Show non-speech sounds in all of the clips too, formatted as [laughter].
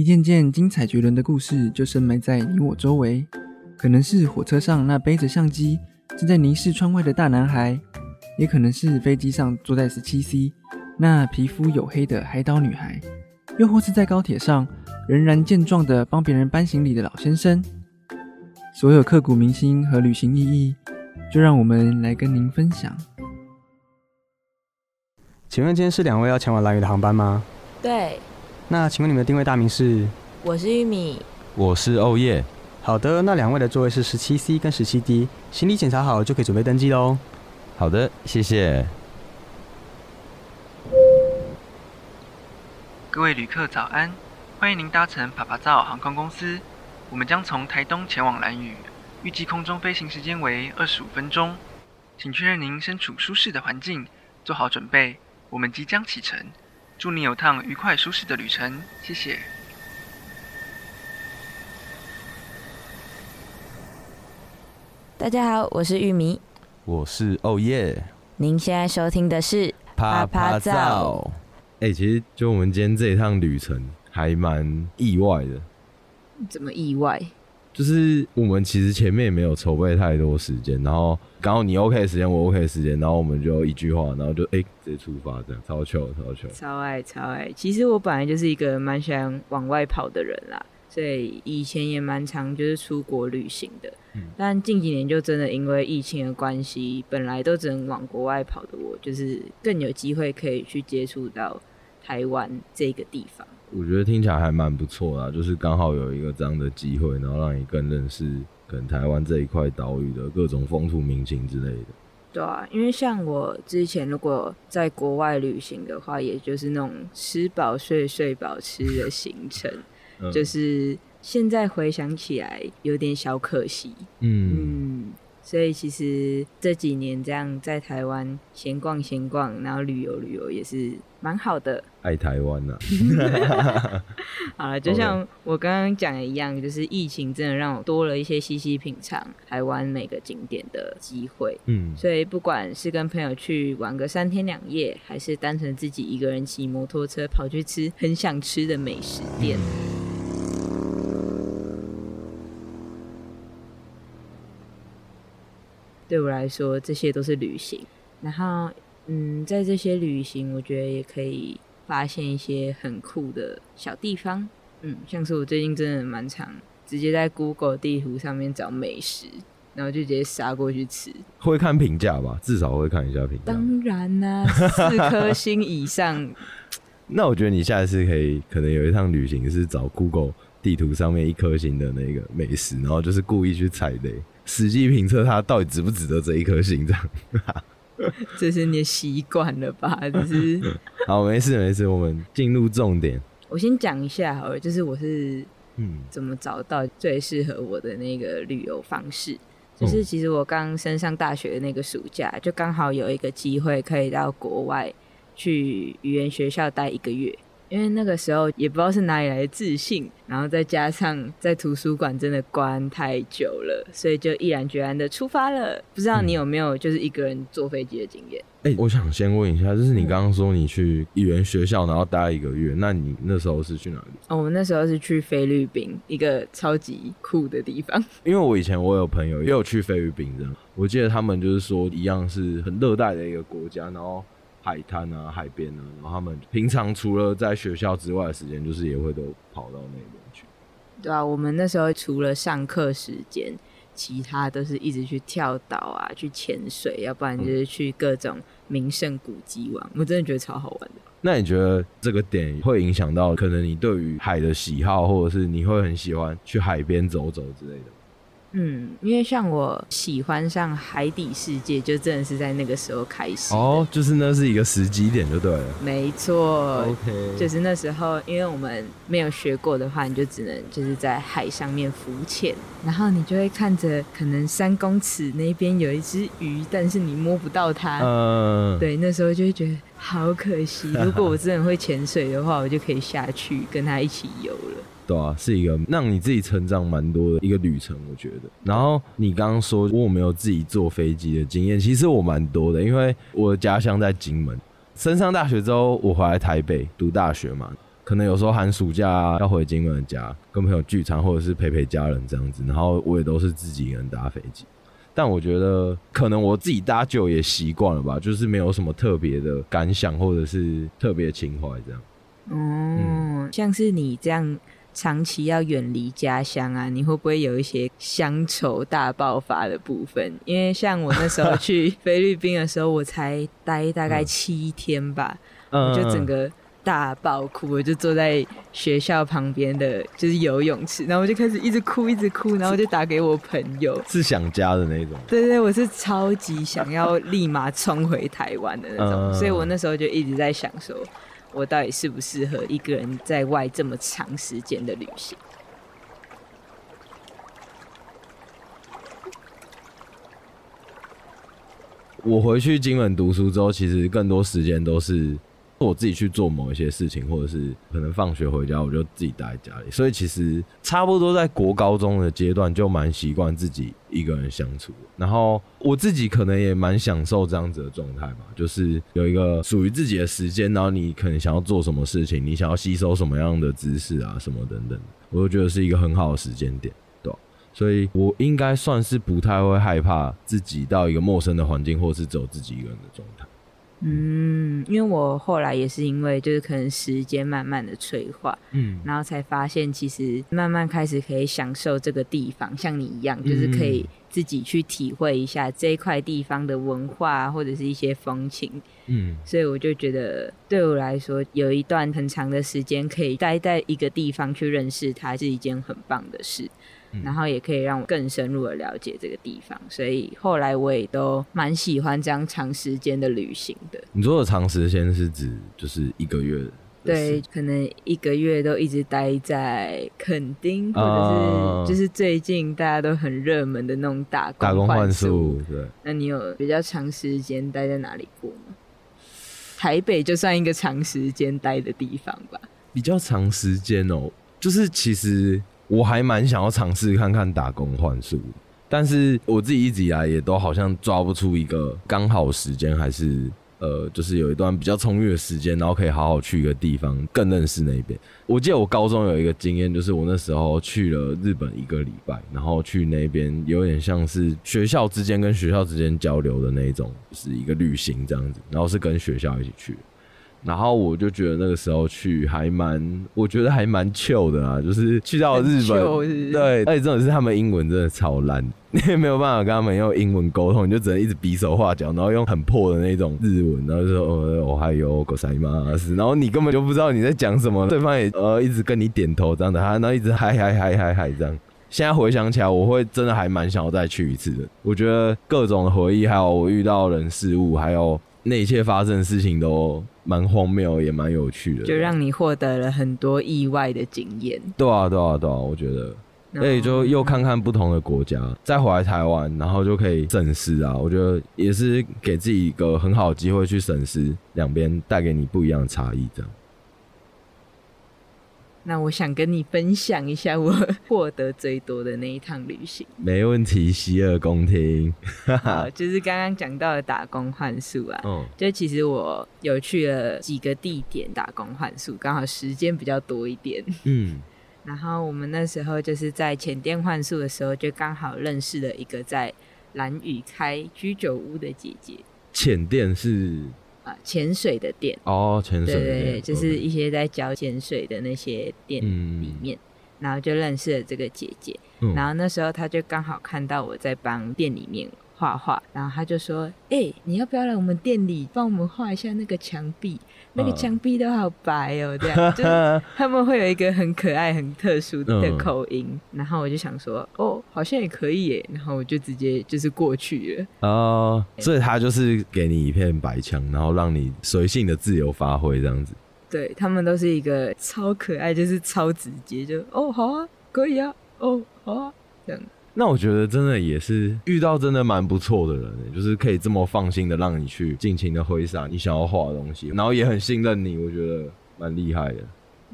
一件件精彩绝伦的故事就深埋在你我周围，可能是火车上那背着相机正在凝视窗外的大男孩，也可能是飞机上坐在十七 C 那皮肤黝黑的海岛女孩，又或是在高铁上仍然健壮的帮别人搬行李的老先生。所有刻骨铭心和旅行意义，就让我们来跟您分享。请问今天是两位要前往蓝屿的航班吗？对，那请问你们的定位大名是？我是玉米。我是欧叶。好的，那两位的座位是十七 C 跟十七 D，行李检查好就可以准备登机喽。好的，谢谢。各位旅客早安，欢迎您搭乘爬爬照航空公司。我们将从台东前往兰屿，预计空中飞行时间为二十五分钟。请确认您身处舒适的环境，做好准备。我们即将启程，祝你有趟愉快舒适的旅程，谢谢。大家好，我是玉米。我是欧耶。您现在收听的是啪啪照。哎，其实就我们今天这一趟旅程还蛮意外的。怎么意外？就是我们其实前面也没有筹备太多时间，然后刚好你 OK 的时间，我 OK 的时间，然后我们就一句话，然后就哎直接出发，这样超糗超糗。超爱超爱。其实我本来就是一个蛮喜欢往外跑的人啦，所以以前也蛮常就是出国旅行的。嗯。但近几年就真的因为疫情的关系，本来都只能往国外跑的我，就是更有机会可以去接触到台湾这个地方。我觉得听起来还蛮不错的，就是刚好有一个这样的机会，然后让你更认识可能台湾这一块岛屿的各种风土民情之类的。对啊，因为像我之前如果在国外旅行的话，也就是那种吃饱睡、睡饱吃的行程，[laughs] 就是现在回想起来有点小可惜。嗯。所以其实这几年这样在台湾闲逛闲逛，然后旅游旅游也是蛮好的。爱台湾呐！[laughs] 好了，就像我刚刚讲的一样，就是疫情真的让我多了一些细细品尝台湾每个景点的机会。嗯，所以不管是跟朋友去玩个三天两夜，还是单纯自己一个人骑摩托车跑去吃很想吃的美食店。对我来说，这些都是旅行。然后，嗯，在这些旅行，我觉得也可以发现一些很酷的小地方。嗯，像是我最近真的蛮常直接在 Google 地图上面找美食，然后就直接杀过去吃。会看评价吧？至少会看一下评价。当然啦，四颗星以上。[laughs] 那我觉得你下一次可以可能有一趟旅行是找 Google 地图上面一颗星的那个美食，然后就是故意去踩雷。实际评测它到底值不值得这一颗心脏？[laughs] 这是你习惯了吧？[laughs] 就是好，没事没事，我们进入重点。我先讲一下好了，就是我是嗯怎么找到最适合我的那个旅游方式。就是其实我刚升上大学的那个暑假，就刚好有一个机会可以到国外去语言学校待一个月。因为那个时候也不知道是哪里来的自信，然后再加上在图书馆真的关太久了，所以就毅然决然的出发了。不知道你有没有就是一个人坐飞机的经验？哎，我想先问一下，就是你刚刚说你去语言学校，然后待一个月，那你那时候是去哪里？哦，我们那时候是去菲律宾，一个超级酷的地方。[laughs] 因为我以前我有朋友也有去菲律宾的，我记得他们就是说一样是很热带的一个国家，然后。海滩啊，海边啊，然后他们平常除了在学校之外的时间，就是也会都跑到那边去。对啊，我们那时候除了上课时间，其他都是一直去跳岛啊，去潜水，要不然就是去各种名胜古迹玩。我真的觉得超好玩的。那你觉得这个点会影响到可能你对于海的喜好，或者是你会很喜欢去海边走走之类的？嗯，因为像我喜欢上海底世界，就真的是在那个时候开始。哦，就是那是一个时机点，就对了。没错，OK，就是那时候，因为我们没有学过的话，你就只能就是在海上面浮潜，然后你就会看着可能三公尺那边有一只鱼，但是你摸不到它。嗯，对，那时候就会觉得好可惜。如果我真的会潜水的话，我就可以下去跟他一起游了。对啊，是一个让你自己成长蛮多的一个旅程，我觉得。然后你刚刚说我没有自己坐飞机的经验，其实我蛮多的，因为我的家乡在金门。升上大学之后，我回来台北读大学嘛。可能有时候寒暑假要回金门的家跟朋友聚餐，或者是陪陪家人这样子，然后我也都是自己一个人搭飞机。但我觉得可能我自己搭久也习惯了吧，就是没有什么特别的感想或者是特别情怀这样。哦，像是你这样长期要远离家乡啊，你会不会有一些乡愁大爆发的部分？因为像我那时候去菲律宾的时候，我才待大概七天吧，我就整个。大爆哭，我就坐在学校旁边的就是游泳池，然后我就开始一直哭，一直哭，然后就打给我朋友，是想家的那种。对对，我是超级想要立马冲回台湾的那种，所以我那时候就一直在想，说我到底适不适合一个人在外这么长时间的旅行。我回去金门读书之后，其实更多时间都是。我自己去做某一些事情，或者是可能放学回家，我就自己待在家里。所以其实差不多在国高中的阶段，就蛮习惯自己一个人相处。然后我自己可能也蛮享受这样子的状态吧，就是有一个属于自己的时间，然后你可能想要做什么事情，你想要吸收什么样的知识啊，什么等等，我都觉得是一个很好的时间点，对所以我应该算是不太会害怕自己到一个陌生的环境，或是走自己一个人的状态。嗯，因为我后来也是因为就是可能时间慢慢的催化，嗯，然后才发现其实慢慢开始可以享受这个地方，像你一样，就是可以。自己去体会一下这一块地方的文化或者是一些风情，嗯，所以我就觉得对我来说，有一段很长的时间可以待在一个地方去认识它，是一件很棒的事。然后也可以让我更深入的了解这个地方，所以后来我也都蛮喜欢这样长时间的旅行的。你说的长时间是指就是一个月？对，可能一个月都一直待在垦丁，或者是就是最近大家都很热门的那种打工打工换宿。对，那你有比较长时间待在哪里过吗？台北就算一个长时间待的地方吧。比较长时间哦，就是其实。我还蛮想要尝试看看打工换宿，但是我自己一直以来也都好像抓不出一个刚好时间，还是呃，就是有一段比较充裕的时间，然后可以好好去一个地方更认识那边。我记得我高中有一个经验，就是我那时候去了日本一个礼拜，然后去那边有点像是学校之间跟学校之间交流的那种，是一个旅行这样子，然后是跟学校一起去。然后我就觉得那个时候去还蛮，我觉得还蛮 chill 的啊，就是去到日本，对，而且真的是他们英文真的超烂，你 [laughs] 也没有办法跟他们用英文沟通，你就只能一直比手画脚，然后用很破的那种日文，然后就说哦，我还有狗塞吗？然后你根本就不知道你在讲什么，对方也呃一直跟你点头这样的，他然后一直嗨嗨嗨嗨嗨这样。现在回想起来，我会真的还蛮想要再去一次的。我觉得各种的回忆，还有我遇到人事物，还有。那一切发生的事情都蛮荒谬，也蛮有趣的，就让你获得了很多意外的经验。对啊，对啊，对啊，我觉得，所以就又看看不同的国家，再回来台湾，然后就可以审视啊。我觉得也是给自己一个很好的机会去审视两边带给你不一样的差异，这样。那我想跟你分享一下我 [laughs] 获得最多的那一趟旅行。没问题，洗耳恭听。[laughs] 好，就是刚刚讲到的打工换宿啊。嗯。就其实我有去了几个地点打工换宿，刚好时间比较多一点。嗯。[laughs] 然后我们那时候就是在前店换宿的时候，就刚好认识了一个在蓝屿开居酒屋的姐姐。浅店是。潜水的店哦，潜水对对，就是一些在教潜水的那些店里面，然后就认识了这个姐姐，然后那时候她就刚好看到我在帮店里面。画画，然后他就说：“哎，你要不要来我们店里帮我们画一下那个墙壁？那个墙壁都好白哦，[laughs] 这样就是他们会有一个很可爱、很特殊的口音。然后我就想说，哦，好像也可以耶。然后我就直接就是过去了。哦，所以他就是给你一片白墙，然后让你随性的自由发挥这样子。对他们都是一个超可爱，就是超直接，就哦好啊，可以啊，哦好啊，这样。”那我觉得真的也是遇到真的蛮不错的人，就是可以这么放心的让你去尽情的挥洒你想要画的东西，然后也很信任你，我觉得蛮厉害的。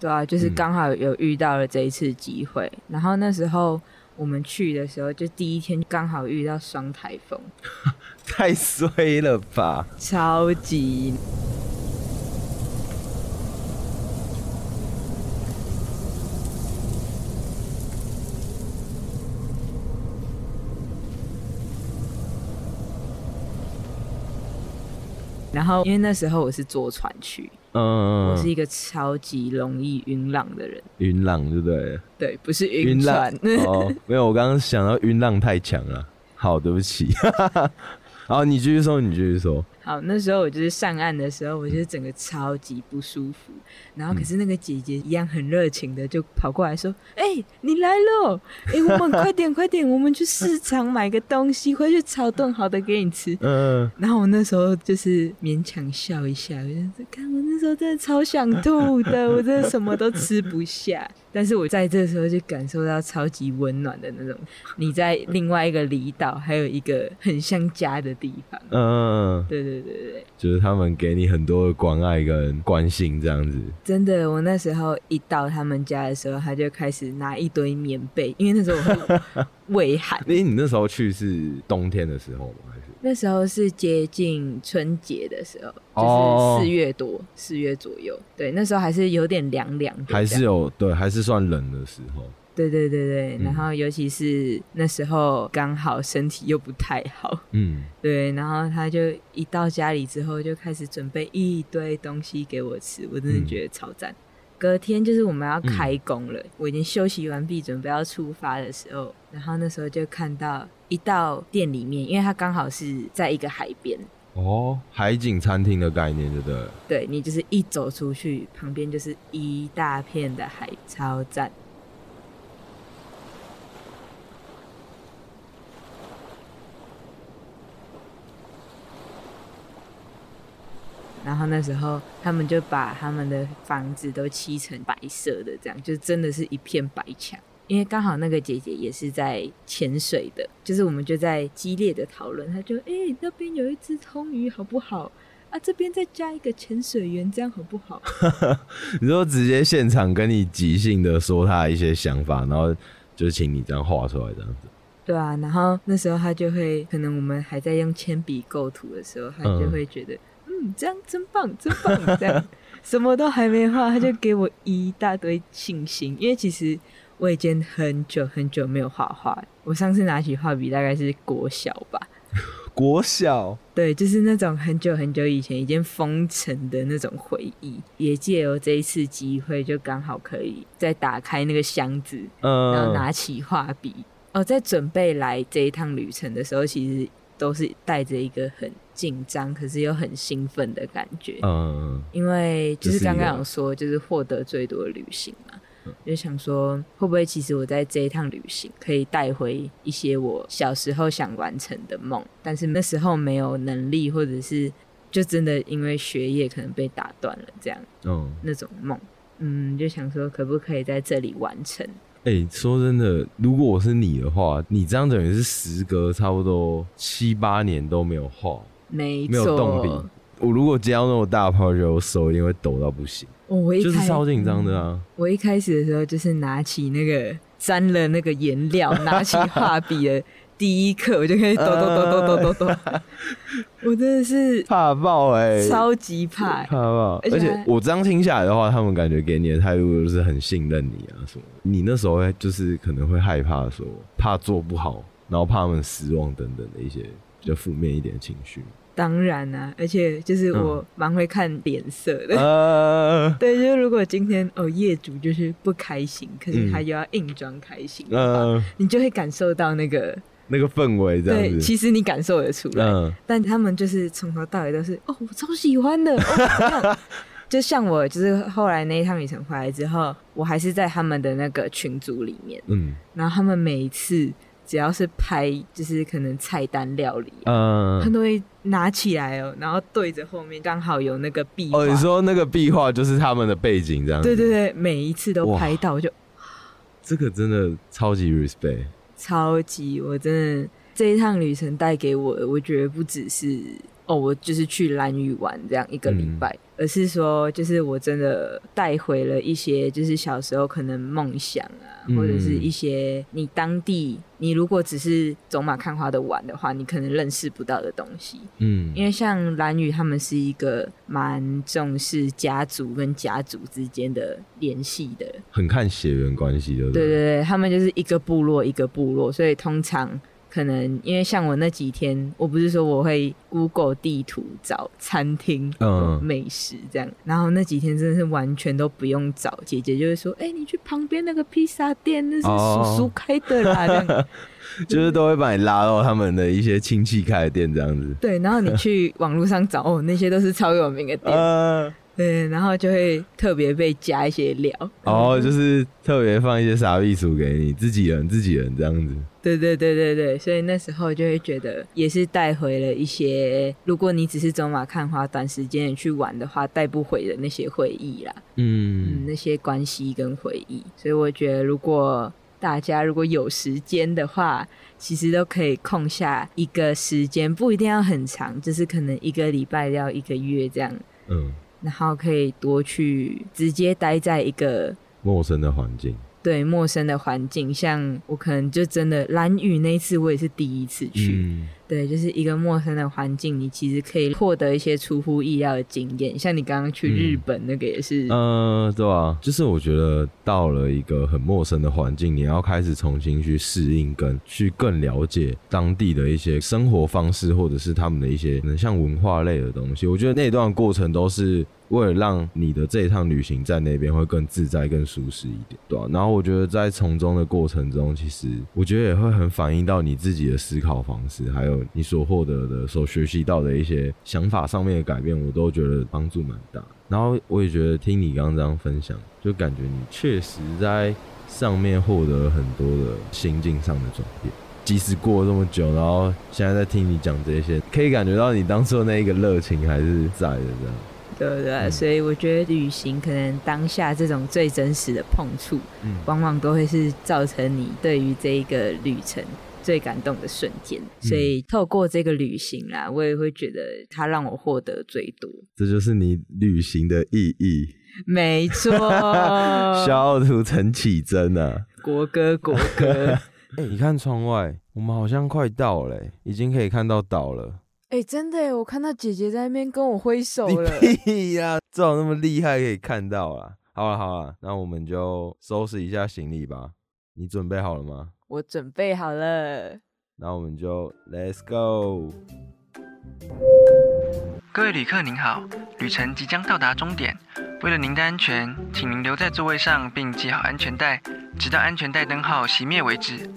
对啊，就是刚好有遇到了这一次机会，然后那时候我们去的时候，就第一天刚好遇到双台风，[laughs] 太衰了吧！超级。然后因为那时候我是坐船去，嗯，我是一个超级容易晕浪的人，晕浪对不对？对，不是晕船。[laughs] 哦，没有，我刚刚想到晕浪太强了，好，对不起。[laughs] 好，你继续说，你继续说。好，那时候我就是上岸的时候，我就是整个超级不舒服。然后可是那个姐姐一样很热情的就跑过来说：“哎，你来喽！哎，我们快点快点，我们去市场买个东西，回去炒顿好的给你吃。”嗯。然后我那时候就是勉强笑一下，我就看我那时候真的超想吐的，我真的什么都吃不下。但是我在这时候就感受到超级温暖的那种，你在另外一个离岛，还有一个很像家的地方。嗯，对对对对对，就是他们给你很多的关爱跟关心，这样子。真的，我那时候一到他们家的时候，他就开始拿一堆棉被，因为那时候我胃 [laughs] 寒。因为你那时候去是冬天的时候吗？还是那时候是接近春节的时候，就是四月多，四月左右。对，那时候还是有点凉凉的，还是有对，还是算冷的时候。对对对对，然后尤其是那时候刚好身体又不太好，嗯，[laughs] 对，然后他就一到家里之后就开始准备一堆东西给我吃，我真的觉得超赞。隔天就是我们要开工了，我已经休息完毕，准备要出发的时候，然后那时候就看到一到店里面，因为它刚好是在一个海边，哦，海景餐厅的概念，对不对？对，你就是一走出去，旁边就是一大片的海，超赞。然后那时候他们就把他们的房子都漆成白色的，这样就真的是一片白墙。因为刚好那个姐姐也是在潜水的，就是我们就在激烈的讨论，她就哎那边有一只通鱼好不好啊？这边再加一个潜水员，这样好不好？[laughs] 你说直接现场跟你即兴的说他一些想法，然后就请你这样画出来这样子。对啊，然后那时候他就会，可能我们还在用铅笔构图的时候，他就会觉得。嗯，这样真棒，真棒！这样 [laughs] 什么都还没画，他就给我一大堆信心。因为其实我已经很久很久没有画画，我上次拿起画笔大概是国小吧。国小，对，就是那种很久很久以前已经封尘的那种回忆。也借由这一次机会，就刚好可以再打开那个箱子，嗯然后拿起画笔。哦，在准备来这一趟旅程的时候，其实都是带着一个很。紧张，可是又很兴奋的感觉。嗯，因为就是刚刚有说，就是获得最多的旅行嘛，就想说会不会其实我在这一趟旅行可以带回一些我小时候想完成的梦，但是那时候没有能力，或者是就真的因为学业可能被打断了这样。嗯，那种梦，嗯，就想说可不可以在这里完成？哎，说真的，如果我是你的话，你这样等于是时隔差不多七八年都没有画。没没有动力。我如果接到那么大的 project，我手一定会抖到不行。我就是超紧张的啊！我一开始的时候就是拿起那个沾了那个颜料，[laughs] 拿起画笔的第一刻，我就可以抖抖抖抖抖抖抖。[laughs] 我真的是怕爆哎，超级怕怕爆！而且我这样听下来的话，他们感觉给你的态度就是很信任你啊什么。你那时候就是可能会害怕说，怕做不好，然后怕他们失望等等的一些。比较负面一点的情绪，当然啊，而且就是我蛮会看脸色的，[laughs] 对，就是如果今天哦业主就是不开心，可是他又要硬装开心，嗯，你就会感受到那个那个氛围，对，其实你感受得出来，但他们就是从头到尾都是哦，我超喜欢的，就像我就是后来那一趟旅程回来之后，我还是在他们的那个群组里面，嗯，然后他们每一次。只要是拍，就是可能菜单料理，嗯，他都会拿起来哦，然后对着后面刚好有那个壁画。哦，你说那个壁画就是他们的背景这样？对对对，每一次都拍到，就这个真的超级 respect，超级，我真的这一趟旅程带给我，我觉得不只是哦，我就是去蓝屿玩这样一个礼拜。而是说，就是我真的带回了一些，就是小时候可能梦想啊，或者是一些你当地，你如果只是走马看花的玩的话，你可能认识不到的东西。嗯，因为像蓝屿他们是一个蛮重视家族跟家族之间的联系的，很看血缘关系的。对对对，他们就是一个部落一个部落，所以通常。可能因为像我那几天，我不是说我会 Google 地图找餐厅、嗯，美食这样，然后那几天真的是完全都不用找，姐姐就会说：“哎，你去旁边那个披萨店，那是叔叔开的啦。”这样，[laughs] 就是都会把你拉到他们的一些亲戚开的店这样子。对，然后你去网络上找，哦，那些都是超有名的店。对，然后就会特别被加一些料，哦，就是特别放一些傻逼薯给你自己人，自己人这样子。对对对对对，所以那时候就会觉得也是带回了一些，如果你只是走马看花，短时间去玩的话，带不回的那些回忆啦。嗯，那些关系跟回忆。所以我觉得，如果大家如果有时间的话，其实都可以空下一个时间，不一定要很长，就是可能一个礼拜到一个月这样。嗯。然后可以多去直接待在一个陌生的环境。对陌生的环境，像我可能就真的蓝雨那一次，我也是第一次去。对，就是一个陌生的环境，你其实可以获得一些出乎意料的经验。像你刚刚去日本那个也是，嗯，对啊，就是我觉得到了一个很陌生的环境，你要开始重新去适应，跟去更了解当地的一些生活方式，或者是他们的一些可能像文化类的东西。我觉得那段过程都是。为了让你的这一趟旅行在那边会更自在、更舒适一点，对吧？然后我觉得在从中的过程中，其实我觉得也会很反映到你自己的思考方式，还有你所获得的、所学习到的一些想法上面的改变，我都觉得帮助蛮大。然后我也觉得听你刚刚这样分享，就感觉你确实在上面获得了很多的心境上的转变。即使过了这么久，然后现在在听你讲这些，可以感觉到你当初的那一个热情还是在的，这样。对不对？所以我觉得旅行可能当下这种最真实的碰触，往往都会是造成你对于这一个旅程最感动的瞬间。所以透过这个旅行啦，我也会觉得它让我获得最多。这就是你旅行的意义。没错，[laughs] 小土陈启真啊，国歌国歌。[laughs] 哎，你看窗外，我们好像快到了，已经可以看到岛了。哎，真的，我看到姐姐在那边跟我挥手了。[laughs] 屁呀，这种那么厉害可以看到啊！好了好了，那我们就收拾一下行李吧。你准备好了吗？我准备好了。那我们就 Let's go。各位旅客您好，旅程即将到达终点。为了您的安全，请您留在座位上并系好安全带，直到安全带灯号熄灭为止。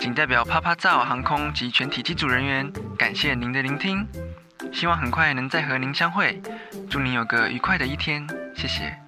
仅代表啪啪造航空及全体机组人员，感谢您的聆听，希望很快能再和您相会，祝您有个愉快的一天，谢谢。